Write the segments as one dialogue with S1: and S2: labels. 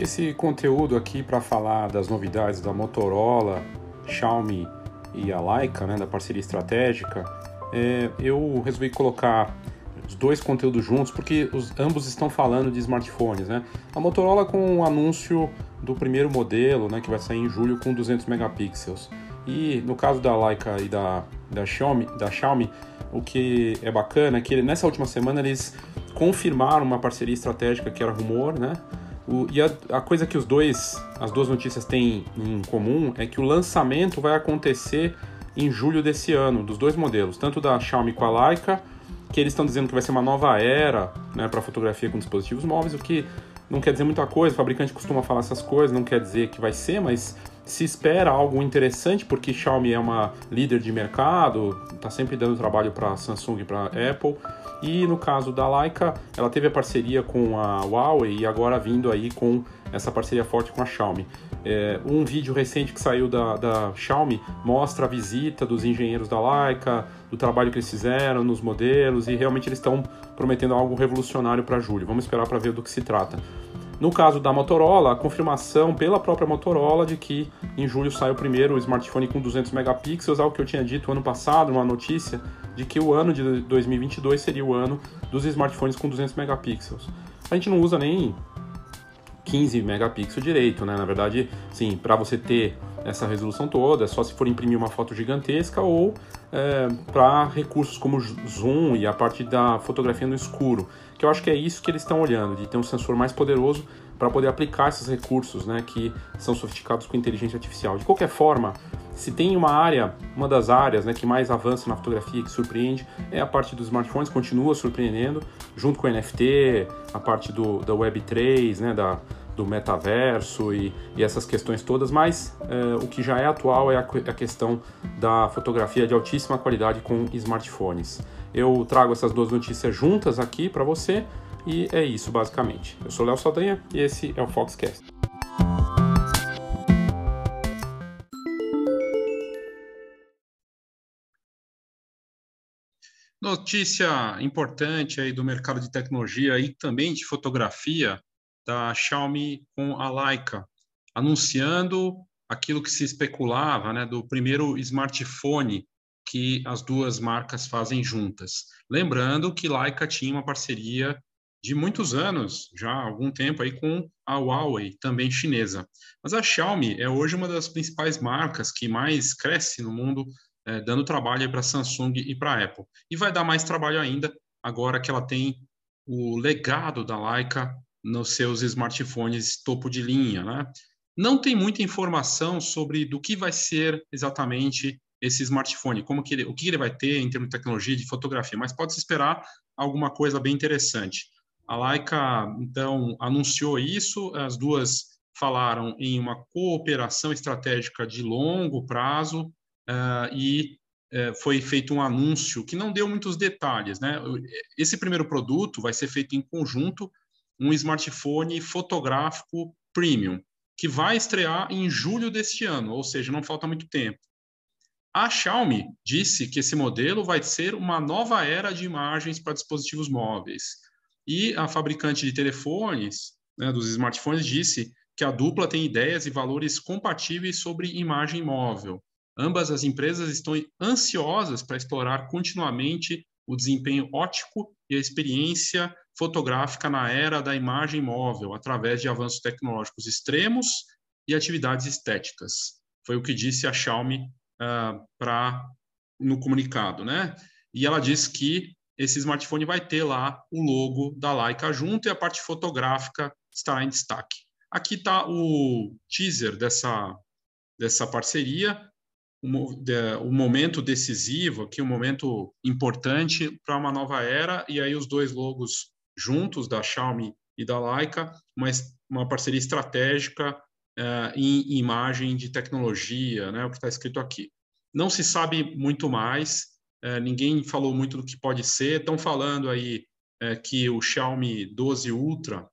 S1: Esse conteúdo aqui para falar das novidades da Motorola, Xiaomi e a Leica, né, da parceria estratégica, é, eu resolvi colocar os dois conteúdos juntos porque os, ambos estão falando de smartphones, né? A Motorola com o anúncio do primeiro modelo, né, que vai sair em julho com 200 megapixels. E no caso da Leica e da, da, Xiaomi, da Xiaomi, o que é bacana é que nessa última semana eles confirmaram uma parceria estratégica que era rumor, né? O, e a, a, coisa que os dois, as duas notícias têm em comum é que o lançamento vai acontecer em julho desse ano, dos dois modelos, tanto da Xiaomi com a Leica, que eles estão dizendo que vai ser uma nova era né, para fotografia com dispositivos móveis, o que não quer dizer muita coisa, o fabricante costuma falar essas coisas, não quer dizer que vai ser, mas se espera algo interessante, porque Xiaomi é uma líder de mercado, está sempre dando trabalho para Samsung e para Apple. E no caso da Leica, ela teve a parceria com a Huawei e agora vindo aí com essa parceria forte com a Xiaomi. É, um vídeo recente que saiu da, da Xiaomi mostra a visita dos engenheiros da Leica, do trabalho que eles fizeram nos modelos e realmente eles estão prometendo algo revolucionário para julho. Vamos esperar para ver do que se trata. No caso da Motorola, a confirmação pela própria Motorola de que em julho sai o primeiro smartphone com 200 megapixels, algo que eu tinha dito ano passado, uma notícia de que o ano de 2022 seria o ano dos smartphones com 200 megapixels. A gente não usa nem 15 megapixels direito, né? Na verdade, sim, para você ter essa resolução toda, é só se for imprimir uma foto gigantesca ou é, para recursos como zoom e a parte da fotografia no escuro, que eu acho que é isso que eles estão olhando, de ter um sensor mais poderoso para poder aplicar esses recursos, né, que são sofisticados com inteligência artificial. De qualquer forma, se tem uma área, uma das áreas, né, que mais avança na fotografia, que surpreende, é a parte dos smartphones, continua surpreendendo, junto com o NFT, a parte do, da Web3, né, da do metaverso e, e essas questões todas, mas é, o que já é atual é a, a, questão da fotografia de altíssima qualidade com smartphones. Eu trago essas duas notícias juntas aqui para você e é isso basicamente. Eu sou Léo Saldanha e esse é o Foxcast. Notícia importante aí do mercado de tecnologia e também de fotografia da Xiaomi com a Leica, anunciando aquilo que se especulava, né, do primeiro smartphone que as duas marcas fazem juntas. Lembrando que Leica tinha uma parceria de muitos anos, já há algum tempo aí com a Huawei, também chinesa. Mas a Xiaomi é hoje uma das principais marcas que mais cresce no mundo, é, dando trabalho para Samsung e para Apple. E vai dar mais trabalho ainda agora que ela tem o legado da Leica nos seus smartphones topo de linha, né? Não tem muita informação sobre do que vai ser exatamente esse smartphone, como que ele, o que ele vai ter em termos de tecnologia de fotografia, mas pode se esperar alguma coisa bem interessante. A Leica então anunciou isso, as duas falaram em uma cooperação estratégica de longo prazo uh, e uh, foi feito um anúncio que não deu muitos detalhes, né? Esse primeiro produto vai ser feito em conjunto um smartphone fotográfico premium, que vai estrear em julho deste ano, ou seja, não falta muito tempo. A Xiaomi disse que esse modelo vai ser uma nova era de imagens para dispositivos móveis. E a fabricante de telefones, né, dos smartphones, disse que a dupla tem ideias e valores compatíveis sobre imagem móvel. Ambas as empresas estão ansiosas para explorar continuamente o desempenho ótico e a experiência fotográfica na era da imagem móvel, através de avanços tecnológicos extremos e atividades estéticas. Foi o que disse a Xiaomi uh, pra, no comunicado, né? E ela disse que esse smartphone vai ter lá o logo da Leica junto e a parte fotográfica estará em destaque. Aqui está o teaser dessa, dessa parceria, o momento decisivo aqui, um momento importante para uma nova era, e aí os dois logos juntos, da Xiaomi e da Leica, mas uma parceria estratégica uh, em imagem de tecnologia, né, o que está escrito aqui. Não se sabe muito mais, uh, ninguém falou muito do que pode ser, estão falando aí uh, que o Xiaomi 12 Ultra,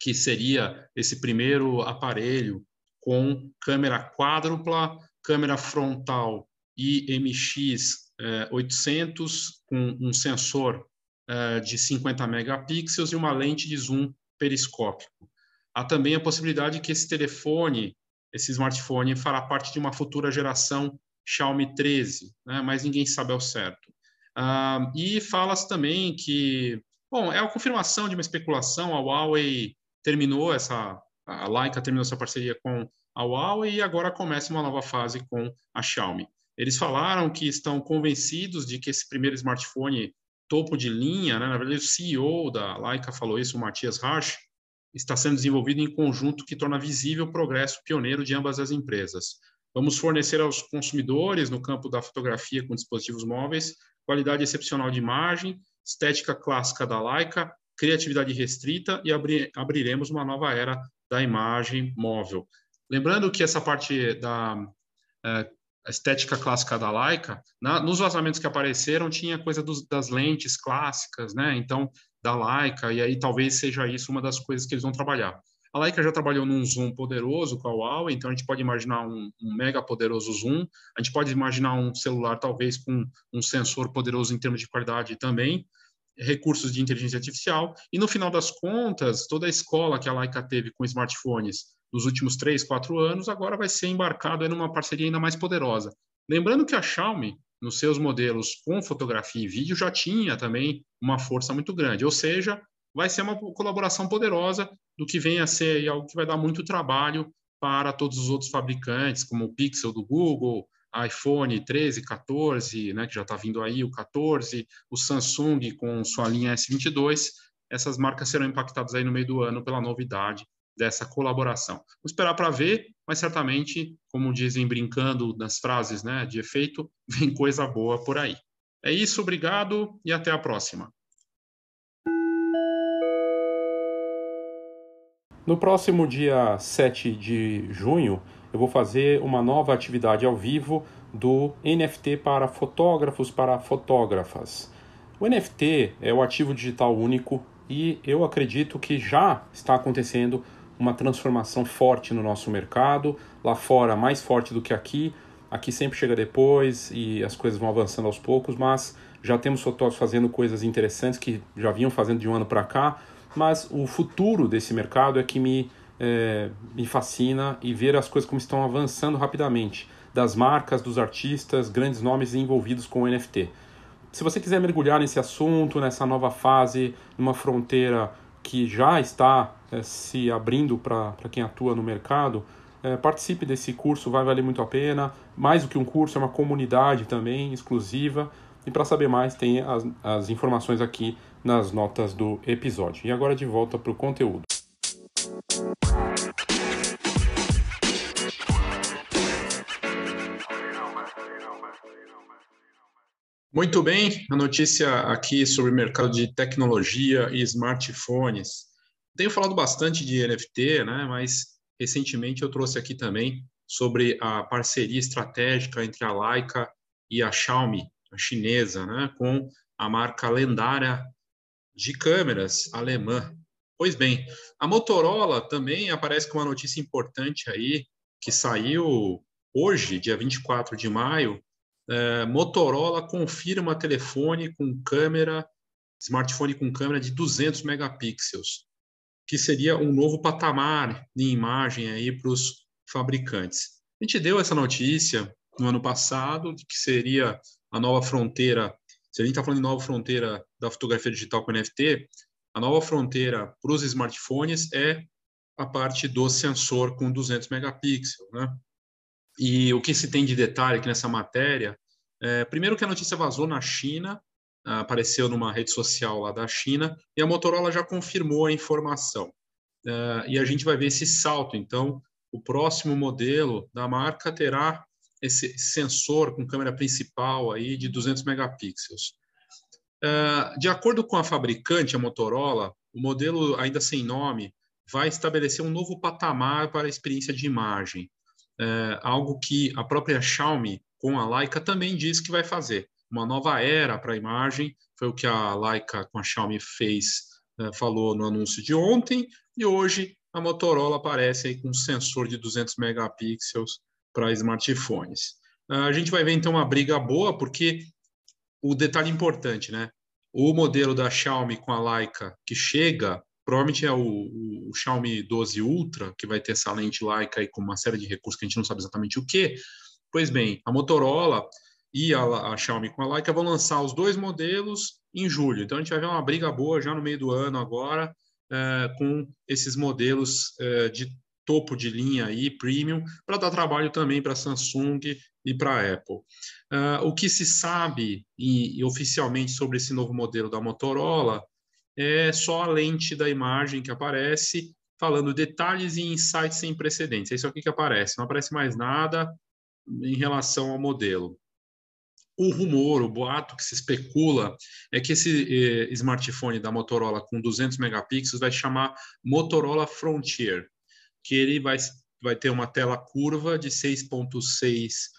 S1: que seria esse primeiro aparelho com câmera quádrupla, câmera frontal IMX 800 com um sensor uh, de 50 megapixels e uma lente de zoom periscópico. há também a possibilidade que esse telefone, esse smartphone, fará parte de uma futura geração Xiaomi 13, né? mas ninguém sabe ao certo. Ah, e fala-se também que, bom, é a confirmação de uma especulação, a Huawei terminou essa, a Leica terminou essa parceria com a Huawei e agora começa uma nova fase com a Xiaomi. Eles falaram que estão convencidos de que esse primeiro smartphone topo de linha, né, na verdade o CEO da Leica falou isso, o Matias Rasch, está sendo desenvolvido em conjunto que torna visível o progresso pioneiro de ambas as empresas. Vamos fornecer aos consumidores, no campo da fotografia com dispositivos móveis, qualidade excepcional de imagem, estética clássica da Leica, criatividade restrita e abri abriremos uma nova era da imagem móvel. Lembrando que essa parte da é, estética clássica da Leica, na, nos vazamentos que apareceram tinha coisa dos, das lentes clássicas, né? Então da Leica e aí talvez seja isso uma das coisas que eles vão trabalhar. A Leica já trabalhou num zoom poderoso com a Huawei, então a gente pode imaginar um, um, mega poderoso zoom. A gente pode imaginar um celular talvez com um sensor poderoso em termos de qualidade também, recursos de inteligência artificial. E no final das contas, toda a escola que a Leica teve com smartphones nos últimos três, quatro anos, agora vai ser embarcado em uma parceria ainda mais poderosa. Lembrando que a Xiaomi, nos seus modelos com fotografia e vídeo, já tinha também uma força muito grande, ou seja, vai ser uma colaboração poderosa do que vem a ser algo que vai dar muito trabalho para todos os outros fabricantes, como o Pixel do Google, iPhone 13, 14, né, que já está vindo aí, o 14, o Samsung com sua linha S22, essas marcas serão impactadas aí no meio do ano pela novidade dessa colaboração. Vou esperar para ver, mas certamente, como dizem brincando nas frases né, de efeito, vem coisa boa por aí. É isso, obrigado e até a próxima.
S2: No próximo dia 7 de junho, eu vou fazer uma nova atividade ao vivo do NFT para fotógrafos para fotógrafas. O NFT é o ativo digital único e eu acredito que já está acontecendo uma transformação forte no nosso mercado, lá fora mais forte do que aqui. Aqui sempre chega depois e as coisas vão avançando aos poucos, mas já temos fotógrafos fazendo coisas interessantes que já vinham fazendo de um ano para cá. Mas o futuro desse mercado é que me, é, me fascina e ver as coisas como estão avançando rapidamente, das marcas, dos artistas, grandes nomes envolvidos com o NFT. Se você quiser mergulhar nesse assunto, nessa nova fase, numa fronteira que já está é, se abrindo para quem atua no mercado, é, participe desse curso, vai valer muito a pena. Mais do que um curso, é uma comunidade também exclusiva. E para saber mais, tem as, as informações aqui nas notas do episódio. E agora de volta para o conteúdo.
S1: Muito bem, a notícia aqui sobre o mercado de tecnologia e smartphones. Tenho falado bastante de NFT, né, mas recentemente eu trouxe aqui também sobre a parceria estratégica entre a Leica e a Xiaomi, a chinesa, né, com a marca lendária de câmeras alemã. Pois bem, a Motorola também aparece com uma notícia importante aí, que saiu hoje, dia 24 de maio, é, Motorola confirma telefone com câmera, smartphone com câmera de 200 megapixels, que seria um novo patamar de imagem aí para os fabricantes. A gente deu essa notícia no ano passado de que seria a nova fronteira. Se a gente está falando de nova fronteira da fotografia digital com NFT, a nova fronteira para os smartphones é a parte do sensor com 200 megapixels, né? E o que se tem de detalhe aqui nessa matéria, é, primeiro que a notícia vazou na China, apareceu numa rede social lá da China, e a Motorola já confirmou a informação. É, e a gente vai ver esse salto. Então, o próximo modelo da marca terá esse sensor com câmera principal aí de 200 megapixels. É, de acordo com a fabricante, a Motorola, o modelo ainda sem nome vai estabelecer um novo patamar para a experiência de imagem é, algo que a própria Xiaomi, com a Leica, também diz que vai fazer. Uma nova era para a imagem, foi o que a Leica com a Xiaomi fez, é, falou no anúncio de ontem, e hoje a Motorola aparece aí com um sensor de 200 megapixels para smartphones. É, a gente vai ver então uma briga boa, porque o detalhe importante, né? O modelo da Xiaomi com a Leica que chega provavelmente é o, o, Xiaomi 12 Ultra, que vai ter essa lente Leica aí com uma série de recursos que a gente não sabe exatamente o que. Pois bem, a Motorola e a, a, Xiaomi com a Leica vão lançar os dois modelos em julho. Então a gente vai ver uma briga boa já no meio do ano agora é, com esses modelos é, de topo de linha aí, premium, para dar trabalho também para Samsung e para Apple. Uh, o que se sabe e, e oficialmente sobre esse novo modelo da Motorola é só a lente da imagem que aparece, falando detalhes e insights sem precedentes. É isso aqui que aparece, não aparece mais nada em relação ao modelo. O rumor, o boato que se especula é que esse eh, smartphone da Motorola com 200 megapixels vai chamar Motorola Frontier, que ele vai, vai ter uma tela curva de 6.6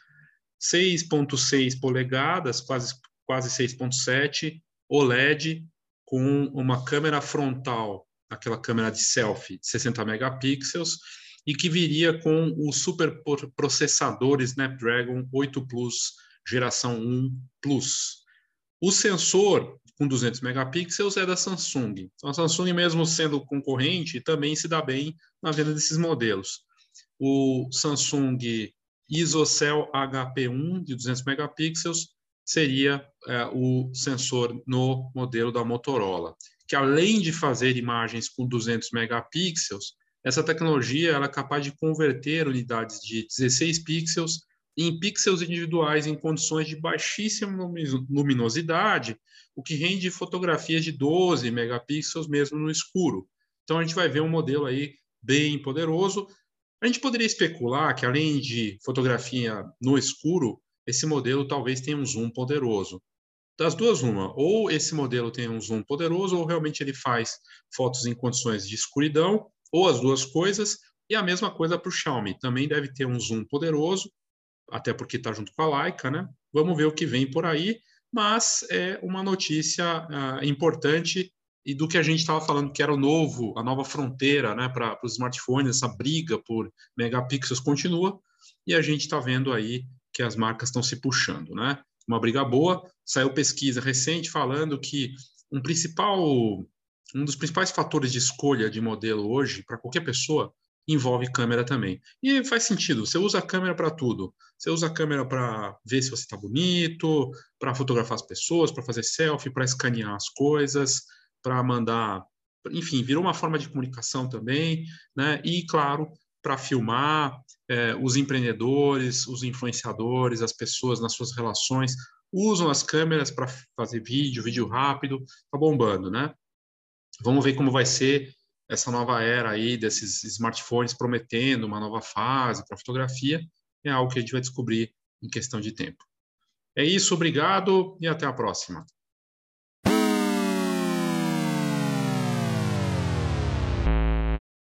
S1: 6.6 polegadas, quase quase 6.7, OLED com uma câmera frontal, aquela câmera de selfie de 60 megapixels, e que viria com o super processador Snapdragon 8 Plus geração 1 Plus. O sensor com 200 megapixels é da Samsung. Então, a Samsung, mesmo sendo concorrente, também se dá bem na venda desses modelos. O Samsung ISOCELL HP1 de 200 megapixels seria é, o sensor no modelo da Motorola, que além de fazer imagens com 200 megapixels, essa tecnologia ela é capaz de converter unidades de 16 pixels em pixels individuais em condições de baixíssima luminosidade, o que rende fotografias de 12 megapixels mesmo no escuro. Então a gente vai ver um modelo aí bem poderoso. A gente poderia especular que além de fotografia no escuro, esse modelo talvez tenha um zoom poderoso. Das duas, uma, ou esse modelo tem um zoom poderoso, ou realmente ele faz fotos em condições de escuridão, ou as duas coisas, e a mesma coisa para o Xiaomi, também deve ter um zoom poderoso, até porque está junto com a Leica, né? Vamos ver o que vem por aí, mas é uma notícia uh, importante e do que a gente estava falando, que era o novo, a nova fronteira né, para os smartphones, essa briga por megapixels continua, e a gente está vendo aí que as marcas estão se puxando, né? Uma briga boa. Saiu pesquisa recente falando que um principal, um dos principais fatores de escolha de modelo hoje para qualquer pessoa envolve câmera também. E faz sentido. Você usa a câmera para tudo. Você usa a câmera para ver se você está bonito, para fotografar as pessoas, para fazer selfie, para escanear as coisas, para mandar, enfim, virou uma forma de comunicação também, né? E claro, para filmar, é, os empreendedores, os influenciadores, as pessoas nas suas relações usam as câmeras para fazer vídeo, vídeo rápido, tá bombando, né? Vamos ver como vai ser essa nova era aí desses smartphones prometendo uma nova fase para fotografia. É algo que a gente vai descobrir em questão de tempo. É isso, obrigado e até a próxima.